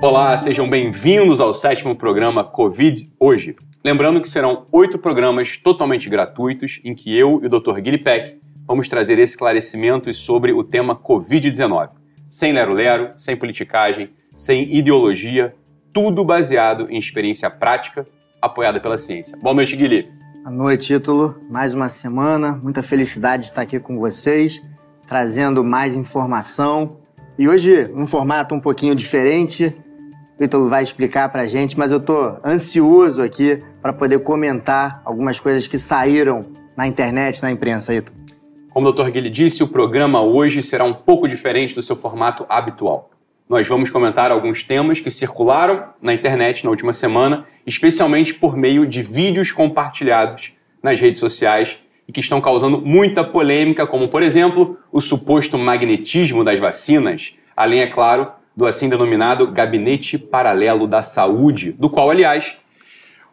Olá, sejam bem-vindos ao sétimo programa Covid Hoje. Lembrando que serão oito programas totalmente gratuitos em que eu e o Dr. Guilherme Peck vamos trazer esclarecimentos sobre o tema Covid-19. Sem lero-lero, sem politicagem, sem ideologia, tudo baseado em experiência prática, apoiada pela ciência. Boa noite, Guilherme. Boa noite, Título. Mais uma semana, muita felicidade de estar aqui com vocês, trazendo mais informação. E hoje, um formato um pouquinho diferente. O Ítalo vai explicar pra gente, mas eu tô ansioso aqui para poder comentar algumas coisas que saíram na internet, na imprensa, Ítalo. Como o Dr. Guilherme disse, o programa hoje será um pouco diferente do seu formato habitual nós vamos comentar alguns temas que circularam na internet na última semana, especialmente por meio de vídeos compartilhados nas redes sociais e que estão causando muita polêmica, como, por exemplo, o suposto magnetismo das vacinas, além, é claro, do assim denominado Gabinete Paralelo da Saúde, do qual, aliás,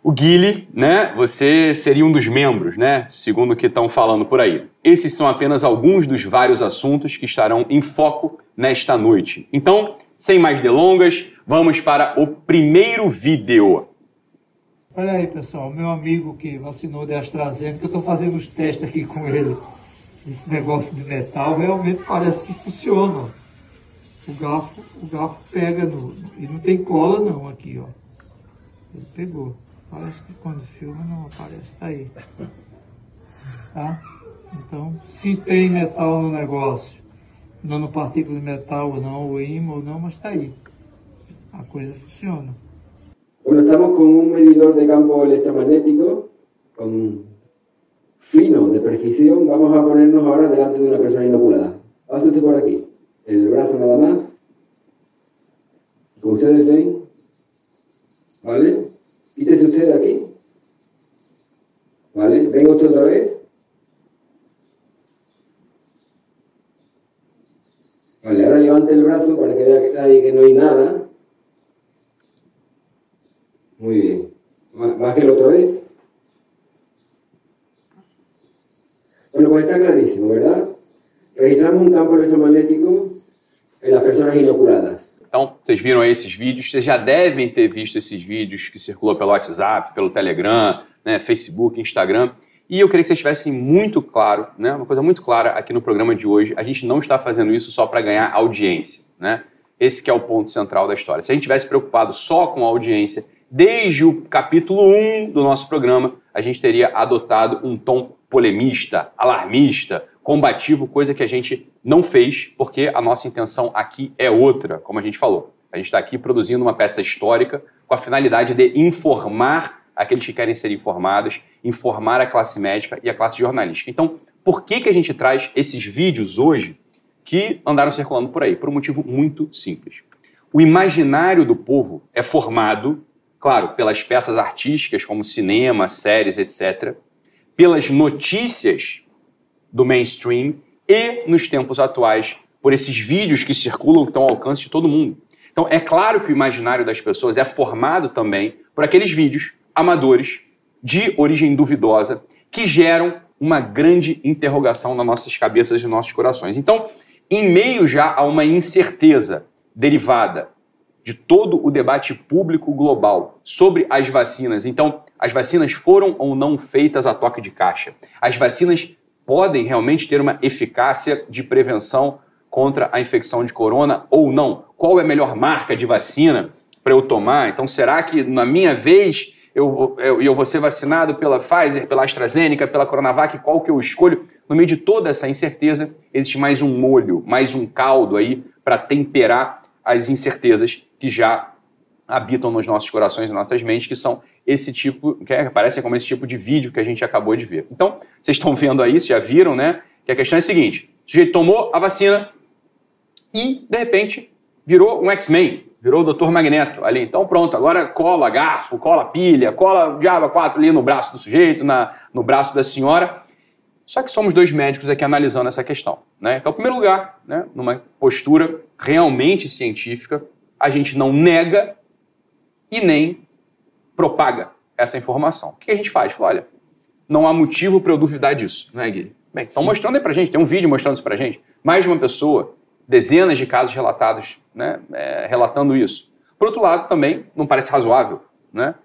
o Guile, né, você seria um dos membros, né, segundo o que estão falando por aí. Esses são apenas alguns dos vários assuntos que estarão em foco nesta noite. Então, sem mais delongas, vamos para o primeiro vídeo. Olha aí, pessoal, meu amigo que vacinou de AstraZeneca, eu estou fazendo os testes aqui com ele. Esse negócio de metal realmente parece que funciona. O garfo, o garfo pega no. E não tem cola não aqui, ó. Ele pegou. Parece que quando filma não aparece. Tá aí. Tá? Então, se tem metal no negócio nanopartícula de metal ou não, o IMA ou não, mas está ahí. La cosa funciona. Bueno, estamos con un medidor de campo electromagnético con fino, de precisión. Vamos a ponernos ahora delante de una persona inoculada. Usted por aquí. Viram esses vídeos, vocês já devem ter visto esses vídeos que circulam pelo WhatsApp, pelo Telegram, né, Facebook, Instagram. E eu queria que vocês tivessem muito claro, né, uma coisa muito clara aqui no programa de hoje, a gente não está fazendo isso só para ganhar audiência, né? Esse que é o ponto central da história. Se a gente tivesse preocupado só com a audiência, desde o capítulo 1 do nosso programa, a gente teria adotado um tom polemista, alarmista, combativo, coisa que a gente não fez, porque a nossa intenção aqui é outra, como a gente falou. A gente está aqui produzindo uma peça histórica com a finalidade de informar aqueles que querem ser informados, informar a classe médica e a classe jornalística. Então, por que, que a gente traz esses vídeos hoje que andaram circulando por aí? Por um motivo muito simples. O imaginário do povo é formado, claro, pelas peças artísticas, como cinema, séries, etc., pelas notícias do mainstream e, nos tempos atuais, por esses vídeos que circulam que estão ao alcance de todo mundo. Então, é claro que o imaginário das pessoas é formado também por aqueles vídeos amadores, de origem duvidosa, que geram uma grande interrogação nas nossas cabeças e nossos corações. Então, em meio já a uma incerteza derivada de todo o debate público global sobre as vacinas, então, as vacinas foram ou não feitas a toque de caixa? As vacinas podem realmente ter uma eficácia de prevenção contra a infecção de corona ou não? Qual é a melhor marca de vacina para eu tomar? Então, será que na minha vez eu, eu, eu vou ser vacinado pela Pfizer, pela AstraZeneca, pela Coronavac, qual que eu escolho? No meio de toda essa incerteza, existe mais um molho, mais um caldo aí para temperar as incertezas que já habitam nos nossos corações e nossas mentes, que são esse tipo, que é, parecem como esse tipo de vídeo que a gente acabou de ver. Então, vocês estão vendo aí, já viram, né? Que a questão é a seguinte: o sujeito tomou a vacina e, de repente, virou um X-Men virou o Dr. Magneto ali. Então pronto, agora cola garfo, cola pilha, cola diaba 4 ali no braço do sujeito, na, no braço da senhora. Só que somos dois médicos aqui analisando essa questão. Né? Então, em primeiro lugar, né, numa postura realmente científica, a gente não nega e nem propaga essa informação. O que a gente faz? Fala, olha, não há motivo para eu duvidar disso, né, Gui? Bem, estão mostrando aí pra gente, tem um vídeo mostrando isso pra gente. Mais de uma pessoa, dezenas de casos relatados, né, é, relatando isso. Por outro lado, também não parece razoável, né?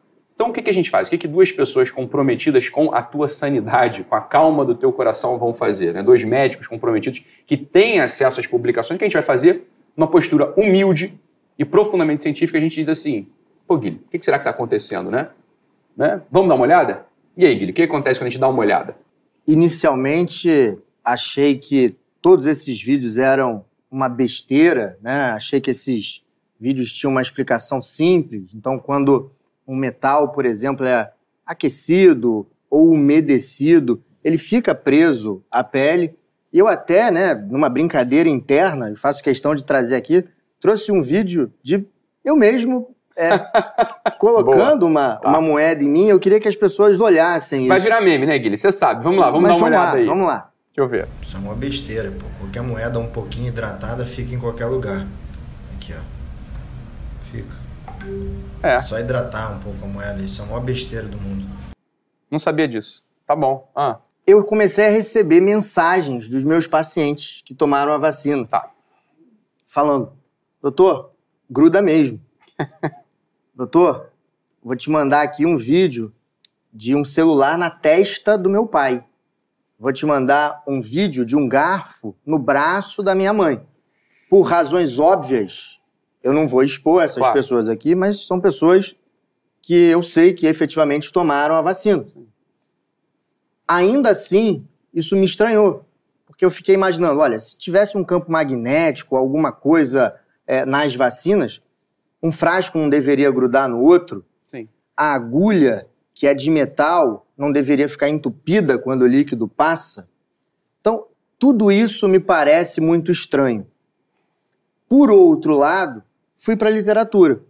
Então, o que, que a gente faz? O que, que duas pessoas comprometidas com a tua sanidade, com a calma do teu coração vão fazer? Né? Dois médicos comprometidos que têm acesso às publicações. O que a gente vai fazer? Uma postura humilde e profundamente científica, a gente diz assim, pô, Guilherme, o que, que será que está acontecendo, né? né? Vamos dar uma olhada? E aí, Guilherme, o que acontece quando a gente dá uma olhada? Inicialmente, achei que todos esses vídeos eram uma besteira, né? Achei que esses vídeos tinham uma explicação simples. Então, quando um metal, por exemplo, é aquecido ou umedecido, ele fica preso à pele. E eu até, né, numa brincadeira interna, faço questão de trazer aqui, trouxe um vídeo de eu mesmo é, colocando uma, tá. uma moeda em mim. Eu queria que as pessoas olhassem Vai virar meme, né, Guilherme? Você sabe. Vamos lá, vamos Mas dar uma vamos olhada lá, aí. Vamos lá. Eu ver. Isso é uma besteira, pô. Qualquer moeda um pouquinho hidratada fica em qualquer lugar. Aqui, ó. Fica. É. Só hidratar um pouco a moeda. Isso é a maior besteira do mundo. Não sabia disso. Tá bom. Ah. Eu comecei a receber mensagens dos meus pacientes que tomaram a vacina. Tá. Falando, doutor, gruda mesmo. doutor, vou te mandar aqui um vídeo de um celular na testa do meu pai vou te mandar um vídeo de um garfo no braço da minha mãe. Por razões óbvias, eu não vou expor essas claro. pessoas aqui, mas são pessoas que eu sei que efetivamente tomaram a vacina. Ainda assim, isso me estranhou, porque eu fiquei imaginando, olha, se tivesse um campo magnético, alguma coisa é, nas vacinas, um frasco não deveria grudar no outro, Sim. a agulha que é de metal não deveria ficar entupida quando o líquido passa. Então, tudo isso me parece muito estranho. Por outro lado, fui para a literatura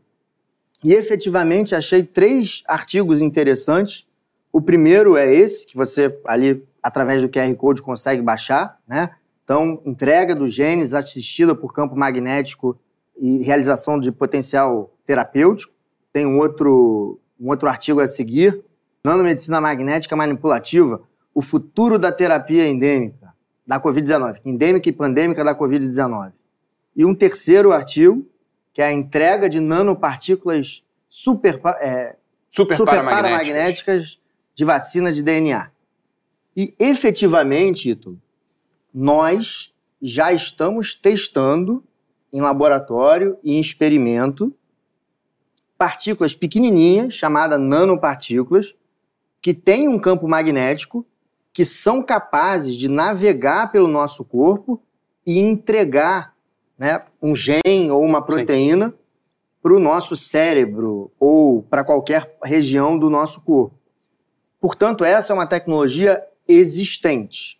e efetivamente achei três artigos interessantes. O primeiro é esse, que você ali, através do QR Code, consegue baixar, né? Então, entrega dos genes assistida por campo magnético e realização de potencial terapêutico. Tem um outro um outro artigo a seguir, Nanomedicina Magnética Manipulativa, o futuro da terapia endêmica da Covid-19, endêmica e pandêmica da Covid-19. E um terceiro artigo, que é a entrega de nanopartículas super, é, super, super paramagnéticas. paramagnéticas de vacina de DNA. E efetivamente, Ito, nós já estamos testando em laboratório e em experimento partículas pequenininhas, chamadas nanopartículas, que têm um campo magnético, que são capazes de navegar pelo nosso corpo e entregar né, um gene ou uma proteína para o nosso cérebro ou para qualquer região do nosso corpo. Portanto, essa é uma tecnologia existente.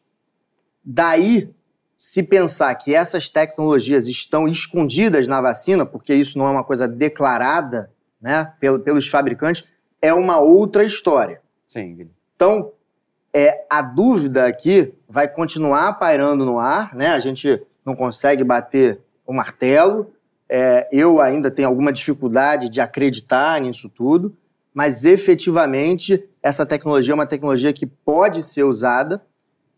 Daí, se pensar que essas tecnologias estão escondidas na vacina, porque isso não é uma coisa declarada né, pelos fabricantes, é uma outra história. Sim. Então, é, a dúvida aqui vai continuar pairando no ar, né? A gente não consegue bater o martelo. É, eu ainda tenho alguma dificuldade de acreditar nisso tudo, mas efetivamente essa tecnologia é uma tecnologia que pode ser usada.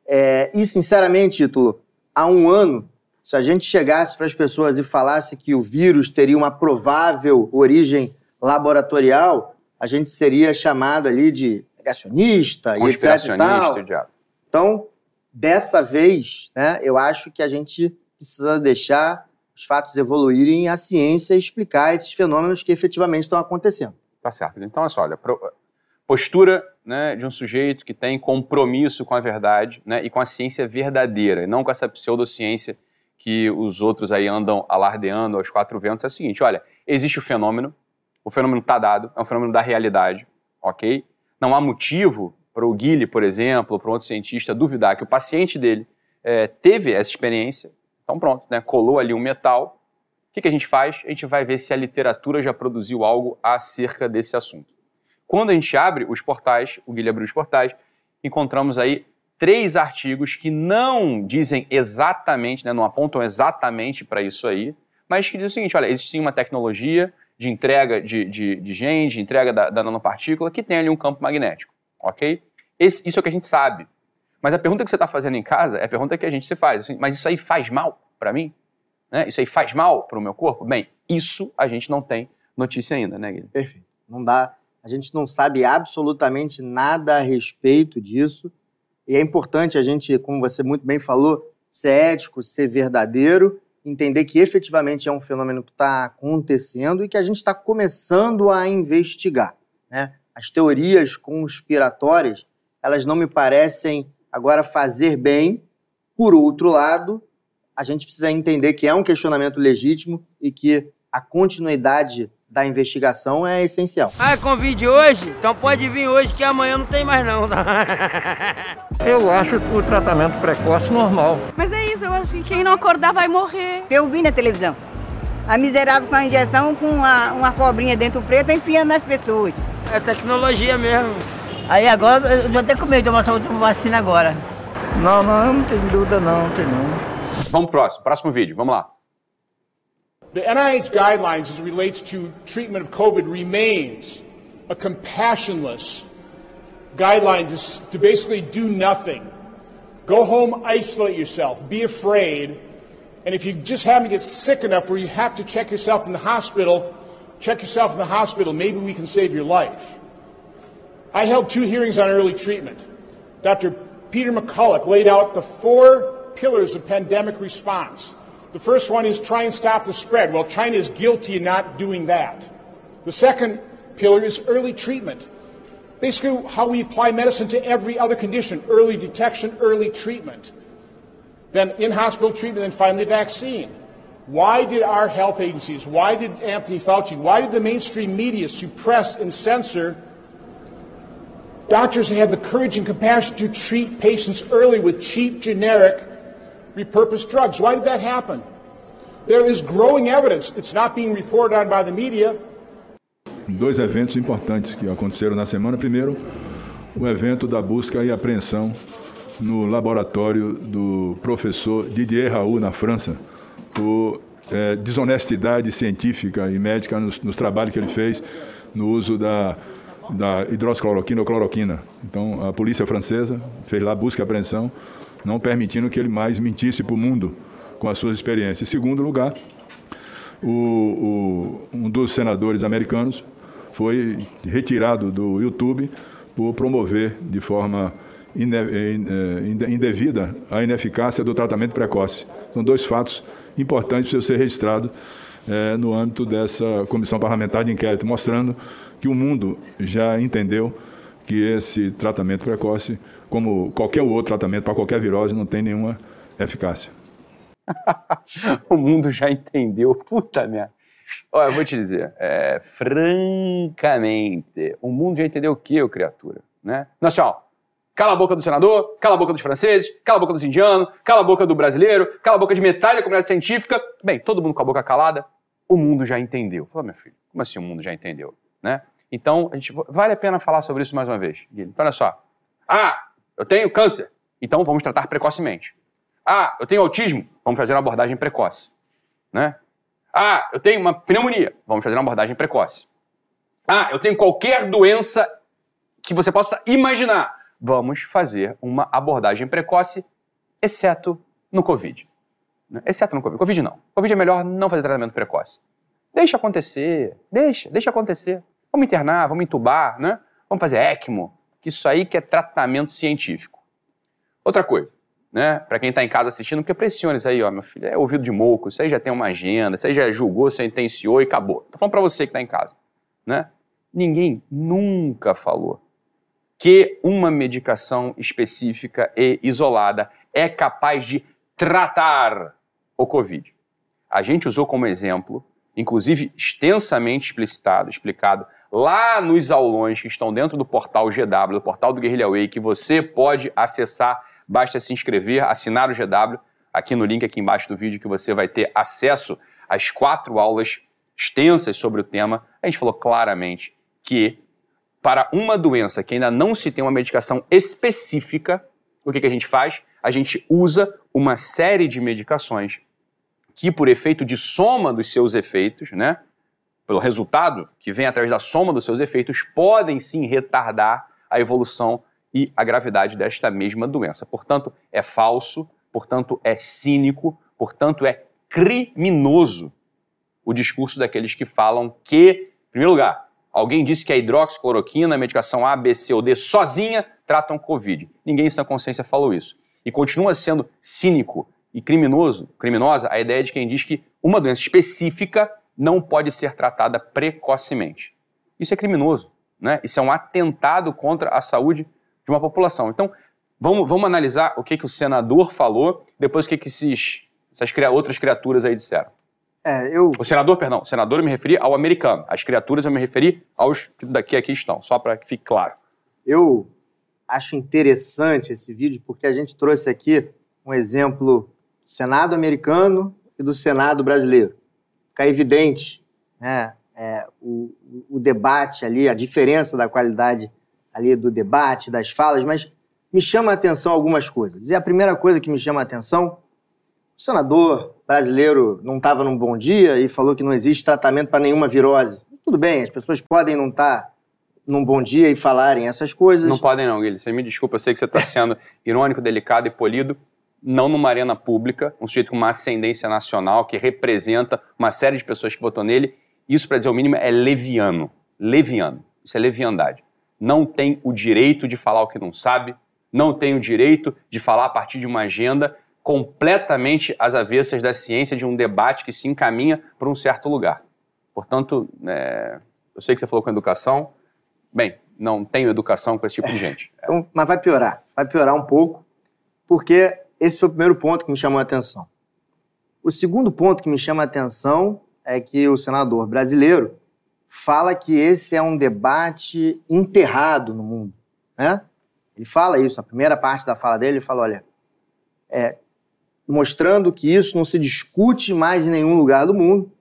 É, e, sinceramente, Título, há um ano, se a gente chegasse para as pessoas e falasse que o vírus teria uma provável origem laboratorial, a gente seria chamado ali de negacionista e etc e tal. Então, dessa vez, né, eu acho que a gente precisa deixar os fatos evoluírem e a ciência explicar esses fenômenos que efetivamente estão acontecendo. Tá certo. Então, olha postura né, de um sujeito que tem compromisso com a verdade né, e com a ciência verdadeira, e não com essa pseudociência que os outros aí andam alardeando aos quatro ventos, é o seguinte, olha, existe o fenômeno, o fenômeno está dado, é um fenômeno da realidade, ok? Não há motivo para o Guilherme, por exemplo, para um outro cientista duvidar que o paciente dele é, teve essa experiência. Então pronto, né? colou ali um metal. O que, que a gente faz? A gente vai ver se a literatura já produziu algo acerca desse assunto. Quando a gente abre os portais, o Guilherme abriu os portais, encontramos aí três artigos que não dizem exatamente, né, não apontam exatamente para isso aí, mas que dizem o seguinte: olha, existe sim uma tecnologia, de entrega de, de, de de entrega da, da, nanopartícula, que tem ali um campo magnético, ok? Esse, isso é o que a gente sabe. Mas a pergunta que você está fazendo em casa é a pergunta que a gente se faz. Assim, mas isso aí faz mal para mim? Né? Isso aí faz mal para o meu corpo? Bem, isso a gente não tem notícia ainda, né, Guilherme? Perfeito. Não dá. A gente não sabe absolutamente nada a respeito disso. E é importante a gente, como você muito bem falou, ser ético, ser verdadeiro, entender que efetivamente é um fenômeno que está acontecendo e que a gente está começando a investigar. Né? As teorias conspiratórias, elas não me parecem agora fazer bem. Por outro lado, a gente precisa entender que é um questionamento legítimo e que a continuidade da investigação é essencial. Ah, é convide hoje? Então pode vir hoje que amanhã não tem mais não. Eu acho o tratamento precoce normal. Mas é isso, eu acho que quem não acordar vai morrer. Eu vi na televisão. A miserável com a injeção com uma, uma cobrinha dentro preta enfiando nas pessoas. É tecnologia mesmo. Aí agora eu vou ter com medo de tomar essa última vacina agora. Não, não, não tem dúvida não, não tem não. Vamos pro próximo, próximo vídeo, vamos lá. The NIH guidelines as it relates to treatment of COVID remains a compassionless guideline to, to basically do nothing. Go home, isolate yourself, be afraid, and if you just happen to get sick enough where you have to check yourself in the hospital, check yourself in the hospital. Maybe we can save your life. I held two hearings on early treatment. Dr. Peter McCulloch laid out the four pillars of pandemic response. The first one is try and stop the spread. Well, China is guilty in not doing that. The second pillar is early treatment. Basically, how we apply medicine to every other condition early detection, early treatment. Then in hospital treatment, then finally vaccine. Why did our health agencies, why did Anthony Fauci, why did the mainstream media suppress and censor doctors who had the courage and compassion to treat patients early with cheap, generic repurposed drugs. Why did that happen? There is growing evidence. It's not being reported on by the media. Dois eventos importantes que aconteceram na semana. Primeiro, o evento da busca e apreensão no laboratório do professor Didier Raoult, na França, por é, desonestidade científica e médica nos, nos, trabalhos que ele fez no uso da, da hidroxicloroquina ou cloroquina. Então, a polícia francesa fez lá busca e apreensão não permitindo que ele mais mentisse para o mundo com as suas experiências. Em segundo lugar, o, o, um dos senadores americanos foi retirado do YouTube por promover de forma eh, indevida a ineficácia do tratamento precoce. São dois fatos importantes para ser registrado é, no âmbito dessa comissão parlamentar de inquérito, mostrando que o mundo já entendeu que esse tratamento precoce como qualquer outro tratamento para qualquer virose, não tem nenhuma eficácia. o mundo já entendeu, puta merda. Olha, eu vou te dizer, é, francamente, o mundo já entendeu o que, criatura? Né? Nacional, cala a boca do senador, cala a boca dos franceses, cala a boca dos indianos, cala a boca do brasileiro, cala a boca de metade da comunidade científica. Bem, todo mundo com a boca calada, o mundo já entendeu. Fala, meu filho, como assim o mundo já entendeu? Né? Então, a gente, vale a pena falar sobre isso mais uma vez, Guilherme. Então, olha só. Ah, eu tenho câncer, então vamos tratar precocemente. Ah, eu tenho autismo, vamos fazer uma abordagem precoce. Né? Ah, eu tenho uma pneumonia, vamos fazer uma abordagem precoce. Ah, eu tenho qualquer doença que você possa imaginar, vamos fazer uma abordagem precoce, exceto no Covid. Né? Exceto no Covid. Covid não. Covid é melhor não fazer tratamento precoce. Deixa acontecer, deixa, deixa acontecer. Vamos internar, vamos entubar, né? Vamos fazer ECMO, que isso aí que é tratamento científico. Outra coisa, né, para quem está em casa assistindo, porque pressione isso aí, ó, meu filho, é ouvido de moco, isso aí já tem uma agenda, isso aí já julgou, sentenciou e acabou. Tô falando para você que está em casa, né? Ninguém nunca falou que uma medicação específica e isolada é capaz de tratar o Covid. A gente usou como exemplo, inclusive extensamente explicitado, explicado lá nos aulões que estão dentro do portal GW, do portal do Guerrilha Way, que você pode acessar, basta se inscrever, assinar o GW, aqui no link aqui embaixo do vídeo que você vai ter acesso às quatro aulas extensas sobre o tema. A gente falou claramente que para uma doença que ainda não se tem uma medicação específica, o que, que a gente faz? A gente usa uma série de medicações que, por efeito de soma dos seus efeitos, né, pelo resultado que vem através da soma dos seus efeitos, podem sim retardar a evolução e a gravidade desta mesma doença. Portanto, é falso, portanto, é cínico, portanto, é criminoso o discurso daqueles que falam que, em primeiro lugar, alguém disse que a hidroxicloroquina, a medicação A, B, C ou D sozinha tratam Covid. Ninguém em sua consciência falou isso. E continua sendo cínico e criminoso, criminosa a ideia de quem diz que uma doença específica não pode ser tratada precocemente. Isso é criminoso, né? Isso é um atentado contra a saúde de uma população. Então, vamos, vamos analisar o que, que o senador falou, depois o que, que esses, essas outras criaturas aí disseram. É, eu... O senador, perdão, o senador eu me referi ao americano. As criaturas eu me referi aos que daqui aqui estão, só para que fique claro. Eu acho interessante esse vídeo porque a gente trouxe aqui um exemplo Senado americano e do Senado brasileiro. Fica evidente né, é, o, o debate ali, a diferença da qualidade ali do debate, das falas, mas me chama a atenção algumas coisas. E a primeira coisa que me chama a atenção, o senador brasileiro não estava num bom dia e falou que não existe tratamento para nenhuma virose. Tudo bem, as pessoas podem não estar tá num bom dia e falarem essas coisas. Não podem não, Guilherme. Você me desculpa, eu sei que você está sendo irônico, delicado e polido, não numa arena pública, um sujeito com uma ascendência nacional que representa uma série de pessoas que votou nele. Isso, para dizer o mínimo, é leviano. Leviano. Isso é leviandade não tem o direito de falar o que não sabe, não tem o direito de falar a partir de uma agenda completamente às avessas da ciência, de um debate que se encaminha para um certo lugar. Portanto, é, eu sei que você falou com educação, bem, não tenho educação com esse tipo de gente. É. Então, mas vai piorar, vai piorar um pouco, porque esse foi o primeiro ponto que me chamou a atenção. O segundo ponto que me chama a atenção é que o senador brasileiro fala que esse é um debate enterrado no mundo. Né? Ele fala isso, a primeira parte da fala dele, ele fala, olha, é, mostrando que isso não se discute mais em nenhum lugar do mundo.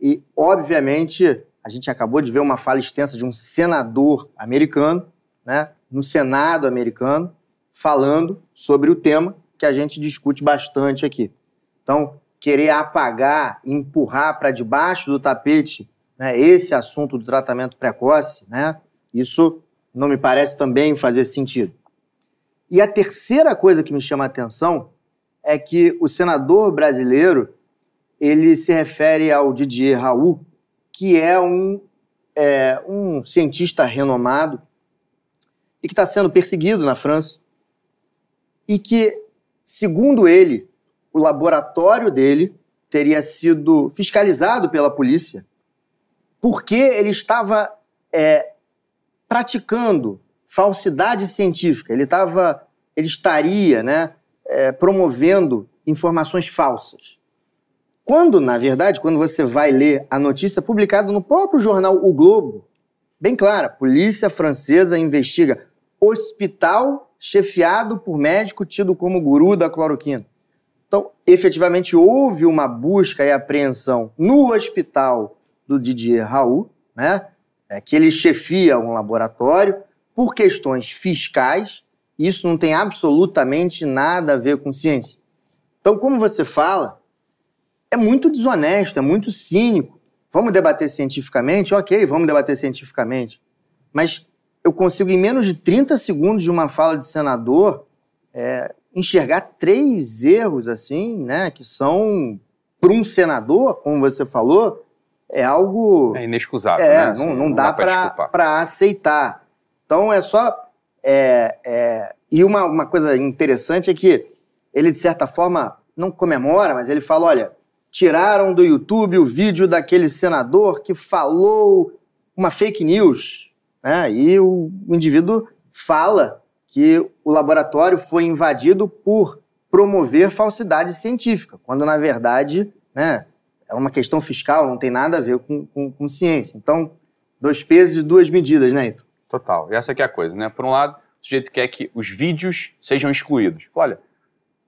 E, obviamente, a gente acabou de ver uma fala extensa de um senador americano, né, no Senado americano, falando sobre o tema que a gente discute bastante aqui. Então, querer apagar, empurrar para debaixo do tapete né, esse assunto do tratamento precoce, né, isso não me parece também fazer sentido. E a terceira coisa que me chama a atenção é que o senador brasileiro ele se refere ao Didier Raul, que é um, é, um cientista renomado e que está sendo perseguido na França e que, segundo ele, o laboratório dele teria sido fiscalizado pela polícia porque ele estava é, praticando falsidade científica, ele, estava, ele estaria né, é, promovendo informações falsas. Quando, na verdade, quando você vai ler a notícia publicada no próprio jornal O Globo, bem clara, polícia francesa investiga hospital chefiado por médico tido como guru da cloroquina. Então, efetivamente, houve uma busca e apreensão no hospital do Didier Raul, né? É, que ele chefia um laboratório por questões fiscais. Isso não tem absolutamente nada a ver com ciência. Então, como você fala, é muito desonesto, é muito cínico. Vamos debater cientificamente? Ok, vamos debater cientificamente. Mas eu consigo, em menos de 30 segundos de uma fala de senador, é, enxergar três erros, assim, né, que são, para um senador, como você falou, é algo. É inexcusável. É, né? não, não, não, dá, dá para aceitar. Então é só. É, é, e uma, uma coisa interessante é que ele, de certa forma, não comemora, mas ele fala: olha, tiraram do YouTube o vídeo daquele senador que falou uma fake news. Né? E o, indivíduo fala que o laboratório foi invadido por promover falsidade científica, quando na verdade, né, é uma questão fiscal, não tem nada a ver com, com, com ciência. Então, dois pesos e duas medidas, né, Ito? Total. E essa é a coisa, né? Por um lado, o sujeito quer que os vídeos sejam excluídos. Olha,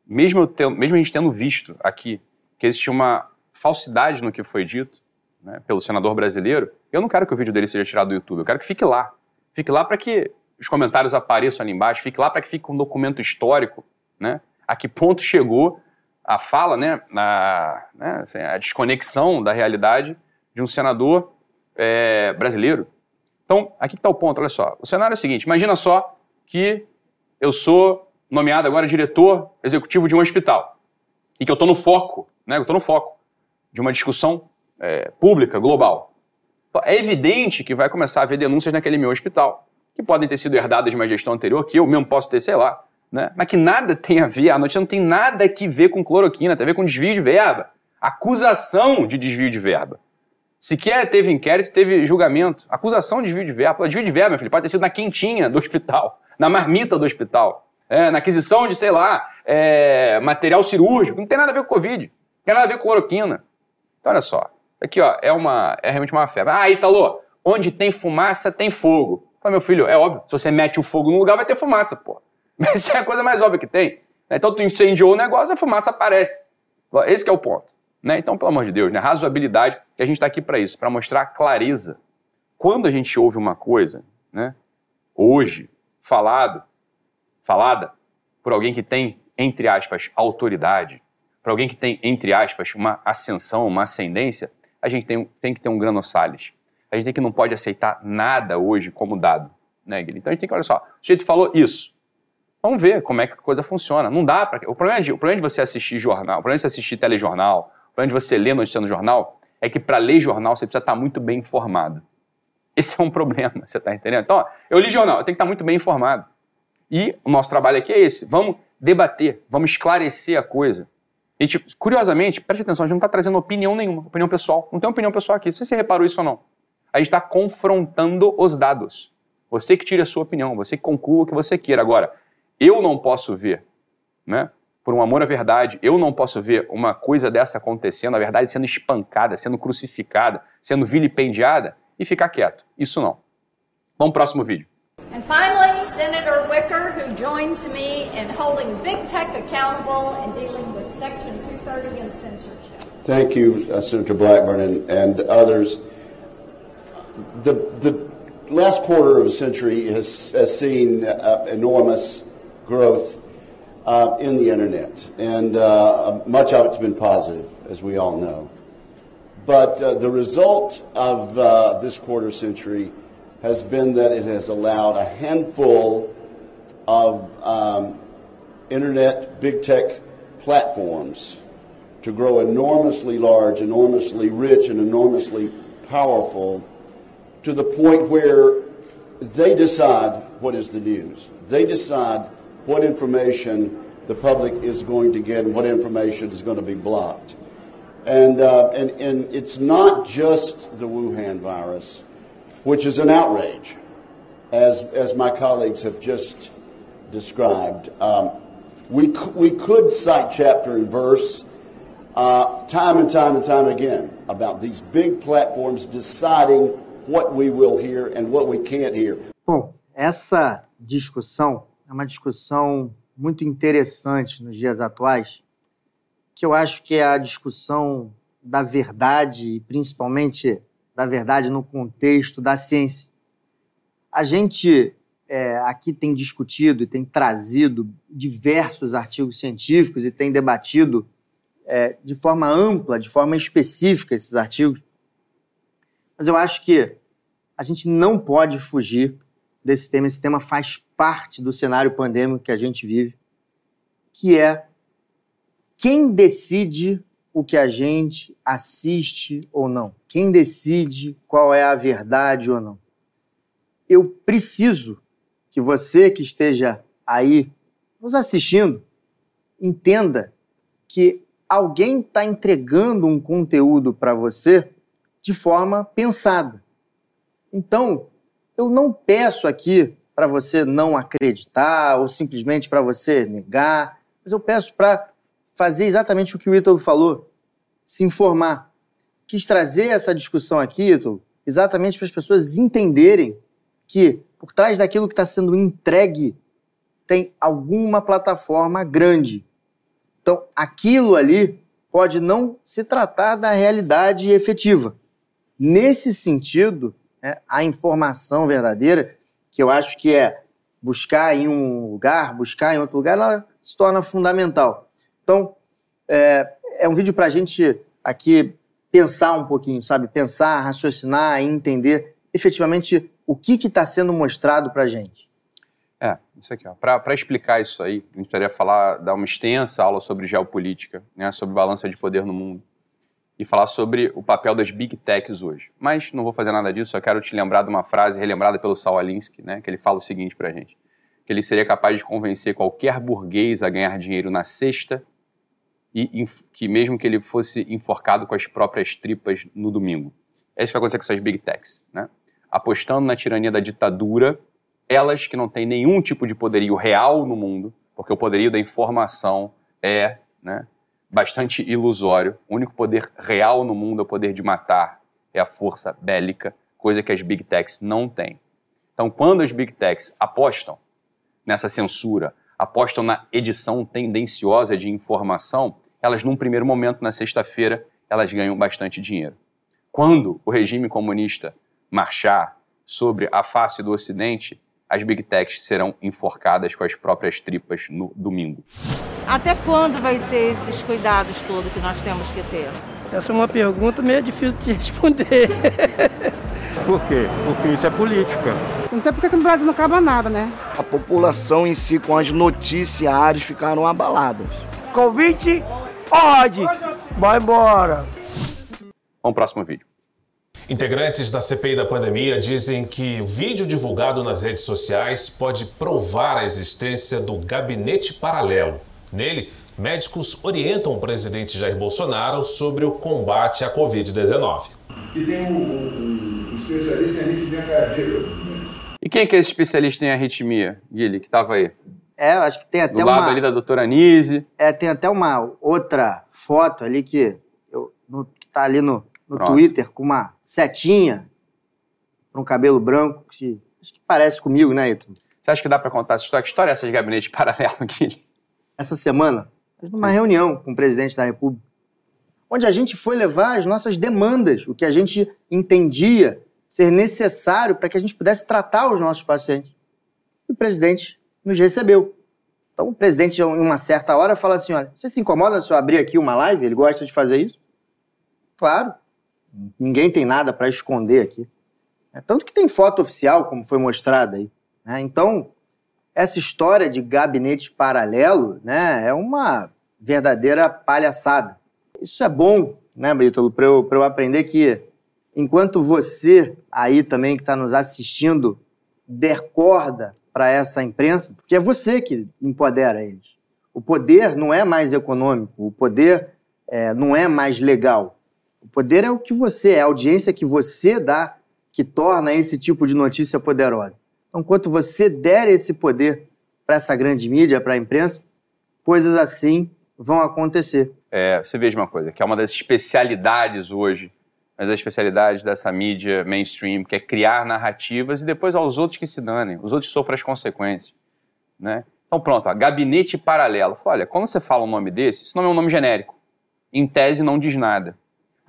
mesmo, tendo, mesmo a gente tendo visto aqui que existe uma falsidade no que foi dito né, pelo senador brasileiro, eu não quero que o vídeo dele seja tirado do YouTube, eu quero que fique lá. Fique lá para que os comentários apareçam ali embaixo, fique lá para que fique um documento histórico, né? A que ponto chegou a fala, né, a, né, assim, a desconexão da realidade de um senador é, brasileiro. Então, aqui está o ponto, olha só. O cenário é o seguinte: imagina só que eu sou nomeado agora diretor executivo de um hospital e que eu estou no foco, né? Eu estou no foco de uma discussão é, pública, global. Então, é evidente que vai começar a haver denúncias naquele meu hospital, que podem ter sido herdadas de uma gestão anterior, que eu mesmo posso ter, sei lá, né? mas que nada tem a ver, a notícia não tem nada que ver com cloroquina, tem a ver com desvio de verba. Acusação de desvio de verba. Sequer teve inquérito, teve julgamento. Acusação de desvio de verba. Desvio de verba, meu filho, pode ter sido na quentinha do hospital, na marmita do hospital, é, na aquisição de, sei lá, é, material cirúrgico. Não tem nada a ver com Covid. Não tem nada a ver com cloroquina. Então, olha só. Aqui, ó, é, uma, é realmente uma febre. Ah, Italo, onde tem fumaça, tem fogo. Fala, meu filho, é óbvio. Se você mete o fogo num lugar, vai ter fumaça, pô. Essa é a coisa mais óbvia que tem. Então, tu incendiou o negócio, a fumaça aparece. Esse é o ponto. Né? Então, pelo amor de Deus, né? razoabilidade, que a gente está aqui para isso, para mostrar clareza. Quando a gente ouve uma coisa, né, hoje, falado, falada por alguém que tem, entre aspas, autoridade, para alguém que tem, entre aspas, uma ascensão, uma ascendência, a gente tem, tem que ter um grano salles. A gente tem que não pode aceitar nada hoje como dado. Né, Guilherme? Então a gente tem que, olha só, o sujeito falou isso. Vamos ver como é que a coisa funciona. Não dá para. O, problema de, o problema de você assistir jornal, o problema de você assistir telejornal, o problema de você ler notícia no jornal, é que para ler jornal você precisa estar muito bem informado. Esse é um problema, você está entendendo? Então, ó, eu li jornal, eu tenho que estar muito bem informado. E o nosso trabalho aqui é esse: vamos debater, vamos esclarecer a coisa. Gente, curiosamente, preste atenção, a gente não está trazendo opinião nenhuma, opinião pessoal. Não tem opinião pessoal aqui. Se você reparou isso ou não. A gente está confrontando os dados. Você que tire a sua opinião, você que conclua o que você queira. Agora, eu não posso ver, né? Por um amor à verdade, eu não posso ver uma coisa dessa acontecendo, a verdade sendo espancada, sendo crucificada, sendo vilipendiada e ficar quieto. Isso não. Vamos pro próximo vídeo. And finally, Senator Wicker, who joins me in holding big tech accountable and dealing with Section 230 and censorship. Thank you, uh, Senator Blackburn and, and others. The, the last quarter of a century has, has seen uh, enormous growth uh, in the internet, and uh, much of it's been positive, as we all know. But uh, the result of this quarter century has been that it has allowed a handful of um, internet big tech platforms to grow enormously large, enormously rich, and enormously powerful to the point where they decide what is the news. They decide what information the public is going to get and what information is going to be blocked. And, uh, and, and it's not just the Wuhan virus which is an outrage, as, as my colleagues have just described. Um, we, we could cite chapter and verse uh, time and time and time again about these big platforms deciding what we will hear and what we can't hear. Bom, essa discussão é uma discussão muito interessante nos dias atuais, que eu acho que é a discussão da verdade principalmente da verdade no contexto da ciência. A gente é, aqui tem discutido e tem trazido diversos artigos científicos e tem debatido é, de forma ampla, de forma específica esses artigos. Mas eu acho que a gente não pode fugir desse tema. Esse tema faz parte do cenário pandêmico que a gente vive, que é quem decide o que a gente assiste ou não? Quem decide qual é a verdade ou não? Eu preciso que você que esteja aí nos assistindo entenda que alguém está entregando um conteúdo para você de forma pensada. Então, eu não peço aqui para você não acreditar ou simplesmente para você negar, mas eu peço para fazer exatamente o que o Ítalo falou, se informar. Quis trazer essa discussão aqui, Ítalo, exatamente para as pessoas entenderem que por trás daquilo que está sendo entregue tem alguma plataforma grande. Então, aquilo ali pode não se tratar da realidade efetiva. Nesse sentido, né, a informação verdadeira, que eu acho que é buscar em um lugar, buscar em outro lugar, ela se torna fundamental. Então, é, é um vídeo para a gente aqui pensar um pouquinho, sabe? Pensar, raciocinar e entender efetivamente o que está sendo mostrado para a gente. É, isso aqui. Para explicar isso aí, a gente poderia falar, dar uma extensa aula sobre geopolítica, né, sobre balança de poder no mundo e falar sobre o papel das big techs hoje. Mas não vou fazer nada disso, só quero te lembrar de uma frase relembrada pelo Saul Alinsky, né, que ele fala o seguinte para a gente, que ele seria capaz de convencer qualquer burguês a ganhar dinheiro na sexta e que mesmo que ele fosse enforcado com as próprias tripas no domingo. É isso que vai acontecer com essas big techs, né? Apostando na tirania da ditadura, elas que não têm nenhum tipo de poderio real no mundo, porque o poderio da informação é né, bastante ilusório. O único poder real no mundo é o poder de matar, é a força bélica, coisa que as big techs não têm. Então, quando as big techs apostam nessa censura, apostam na edição tendenciosa de informação, elas, num primeiro momento, na sexta-feira, elas ganham bastante dinheiro. Quando o regime comunista marchar sobre a face do Ocidente, as big techs serão enforcadas com as próprias tripas no domingo. Até quando vai ser esses cuidados todos que nós temos que ter? Essa é uma pergunta meio difícil de responder. Por quê? Porque isso é política. Não sei porque no Brasil não acaba nada, né? A população em si, com as noticiários, ficaram abaladas. Convite, pode! Vai embora! Vamos ao próximo vídeo. Integrantes da CPI da pandemia dizem que o vídeo divulgado nas redes sociais pode provar a existência do gabinete paralelo. Nele, médicos orientam o presidente Jair Bolsonaro sobre o combate à Covid-19. E tem um, um, um especialista em arritmia cardíaca. E quem que é esse especialista em arritmia, Guilherme, que estava aí? É, acho que tem até Do uma... lado ali da doutora Anise. É, tem até uma outra foto ali que eu, no, que tá ali no, no Pronto. Twitter com uma setinha para um cabelo branco que acho que parece comigo, né, Ito? Você acha que dá para contar essa história? Que história é essa de gabinete paralelo, Guilherme? Essa semana, numa reunião com o presidente da República, onde a gente foi levar as nossas demandas, o que a gente entendia ser necessário para que a gente pudesse tratar os nossos pacientes. E o presidente nos recebeu. Então, o presidente, em uma certa hora, fala assim: olha, você se incomoda se eu abrir aqui uma live? Ele gosta de fazer isso? Claro. Ninguém tem nada para esconder aqui. É, tanto que tem foto oficial, como foi mostrada aí. né? Então, essa história de gabinete paralelo né, é uma verdadeira palhaçada. Isso é bom, né, Ítalo, para eu, eu aprender que enquanto você aí também que está nos assistindo der corda para essa imprensa, porque é você que empodera eles. O poder não é mais econômico, o poder é, não é mais legal. O poder é o que você é, a audiência que você dá que torna esse tipo de notícia poderosa. Então, quanto você der esse poder para essa grande mídia, para a imprensa, coisas assim vão acontecer. É, você veja uma coisa, que é uma das especialidades hoje, uma das especialidades dessa mídia mainstream, que é criar narrativas e depois aos outros que se danem, os outros sofrem as consequências. Né? Então pronto, ó, gabinete paralelo. Olha, quando você fala um nome desse, esse nome é um nome genérico. Em tese não diz nada,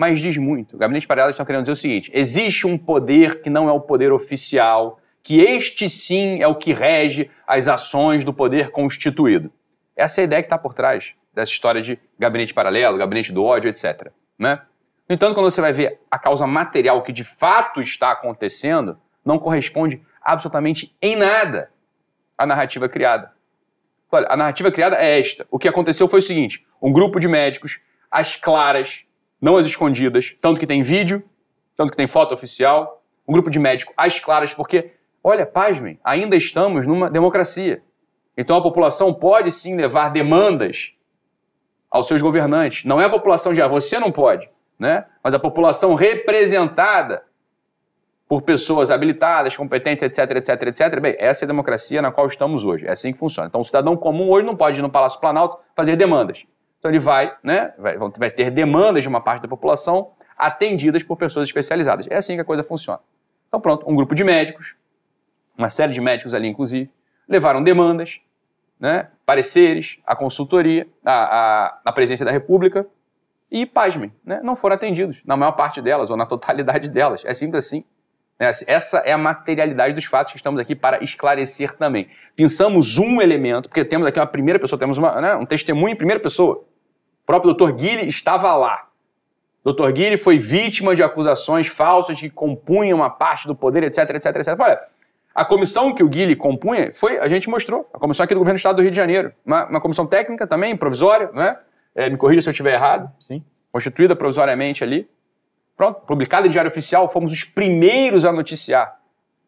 mas diz muito. O gabinete paralelo está querendo dizer o seguinte, existe um poder que não é o poder oficial, que este sim é o que rege as ações do poder constituído. Essa é a ideia que está por trás dessa história de gabinete paralelo, gabinete do ódio, etc. Né? No entanto, quando você vai ver a causa material que de fato está acontecendo, não corresponde absolutamente em nada à narrativa criada. Olha, a narrativa criada é esta. O que aconteceu foi o seguinte: um grupo de médicos, as claras, não as escondidas, tanto que tem vídeo, tanto que tem foto oficial, um grupo de médicos, às claras, porque, olha, pasmem, ainda estamos numa democracia. Então a população pode sim levar demandas aos seus governantes. Não é a população de, ah, você não pode, né? Mas a população representada por pessoas habilitadas, competentes, etc, etc, etc. Bem, essa é a democracia na qual estamos hoje. É assim que funciona. Então o cidadão comum hoje não pode ir no Palácio Planalto fazer demandas. Então ele vai, né? Vai, vai ter demandas de uma parte da população atendidas por pessoas especializadas. É assim que a coisa funciona. Então pronto, um grupo de médicos, uma série de médicos ali inclusive, levaram demandas, né, pareceres, a consultoria, a, a, presidência da República e, pasmem, né, não foram atendidos, na maior parte delas, ou na totalidade delas. É simples assim. Né, Essa é a materialidade dos fatos que estamos aqui para esclarecer também. Pensamos um elemento, porque temos aqui uma primeira pessoa, temos uma, né, um testemunho em primeira pessoa. O próprio Dr. Guille estava lá. Dr. Guille foi vítima de acusações falsas que compunham uma parte do poder, etc, etc, etc. Olha, A comissão que o Guilherme compunha, foi, a gente mostrou, a comissão aqui do governo do estado do Rio de Janeiro. Uma, uma comissão técnica também, provisória, né? É, me corrija se eu estiver errado. Sim. Constituída provisoriamente ali. Pronto, publicada em Diário Oficial, fomos os primeiros a noticiar.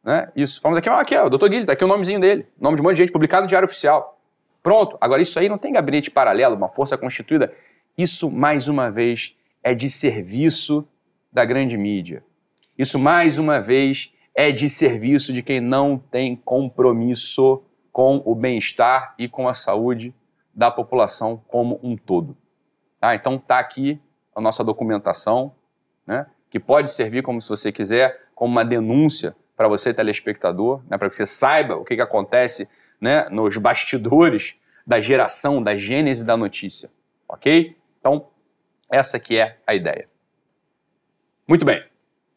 Né? Isso. Fomos aqui, ó, aqui, ó, o doutor Guilherme, tá aqui o nomezinho dele. Nome de um monte de gente, publicado em Diário Oficial. Pronto. Agora, isso aí não tem gabinete paralelo, uma força constituída. Isso, mais uma vez, é de serviço da grande mídia. Isso, mais uma vez, é de serviço de quem não tem compromisso com o bem-estar e com a saúde da população como um todo. Tá? Então, está aqui a nossa documentação, né, que pode servir, como se você quiser, como uma denúncia para você, telespectador, né, para que você saiba o que, que acontece né, nos bastidores da geração, da gênese da notícia. Ok? Então, essa que é a ideia. Muito bem.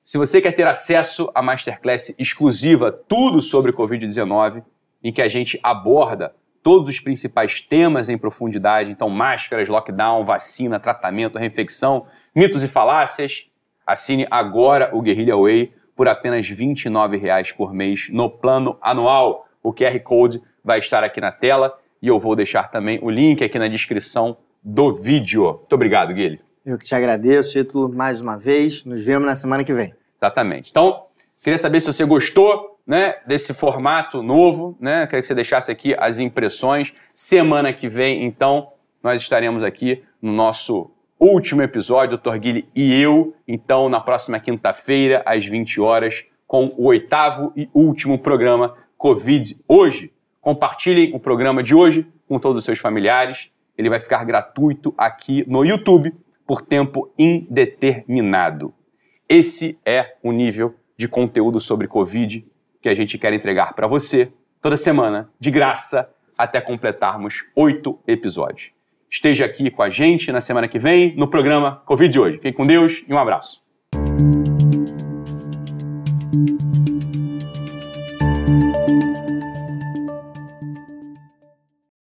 Se você quer ter acesso à masterclass exclusiva, tudo sobre Covid-19, em que a gente aborda todos os principais temas em profundidade, então máscaras, lockdown, vacina, tratamento, reinfecção, mitos e falácias, assine agora o Guerrilla Way por apenas R$ 29,00 por mês no plano anual. O QR Code vai estar aqui na tela e eu vou deixar também o link aqui na descrição do vídeo. Muito obrigado, Guilherme. Eu que te agradeço, Ítalo, mais uma vez. Nos vemos na semana que vem. Exatamente. Então, queria saber se você gostou né, desse formato novo, né? Queria que você deixasse aqui as impressões. Semana que vem, então, nós estaremos aqui no nosso último episódio, Dr. Guilherme e eu. Então, na próxima quinta-feira, às 20 horas, com o oitavo e último programa Covid Hoje. Compartilhem o programa de hoje com todos os seus familiares. Ele vai ficar gratuito aqui no YouTube por tempo indeterminado. Esse é o nível de conteúdo sobre Covid que a gente quer entregar para você toda semana, de graça, até completarmos oito episódios. Esteja aqui com a gente na semana que vem no programa Covid de hoje. Fique com Deus e um abraço.